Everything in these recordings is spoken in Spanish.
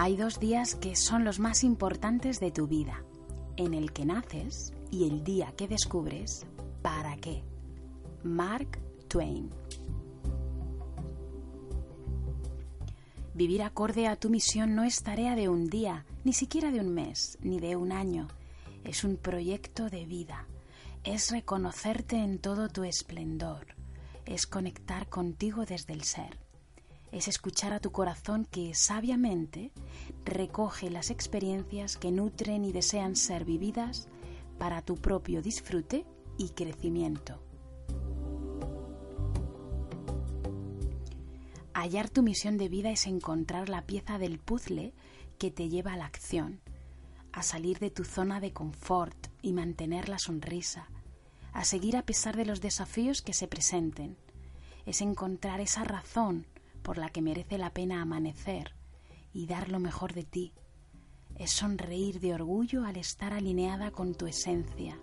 Hay dos días que son los más importantes de tu vida, en el que naces y el día que descubres para qué. Mark Twain. Vivir acorde a tu misión no es tarea de un día, ni siquiera de un mes, ni de un año. Es un proyecto de vida. Es reconocerte en todo tu esplendor. Es conectar contigo desde el ser. Es escuchar a tu corazón que sabiamente recoge las experiencias que nutren y desean ser vividas para tu propio disfrute y crecimiento. Hallar tu misión de vida es encontrar la pieza del puzzle que te lleva a la acción, a salir de tu zona de confort y mantener la sonrisa, a seguir a pesar de los desafíos que se presenten. Es encontrar esa razón por la que merece la pena amanecer y dar lo mejor de ti. Es sonreír de orgullo al estar alineada con tu esencia.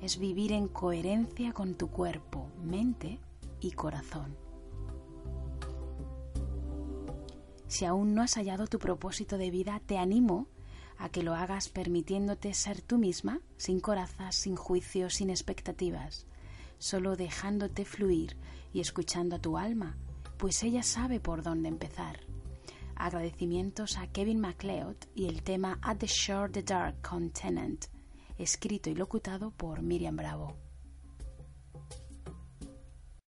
Es vivir en coherencia con tu cuerpo, mente y corazón. Si aún no has hallado tu propósito de vida, te animo a que lo hagas permitiéndote ser tú misma, sin corazas, sin juicios, sin expectativas, solo dejándote fluir y escuchando a tu alma, pues ella sabe por dónde empezar. Agradecimientos a Kevin MacLeod y el tema At the Shore the Dark Continent, escrito y locutado por Miriam Bravo.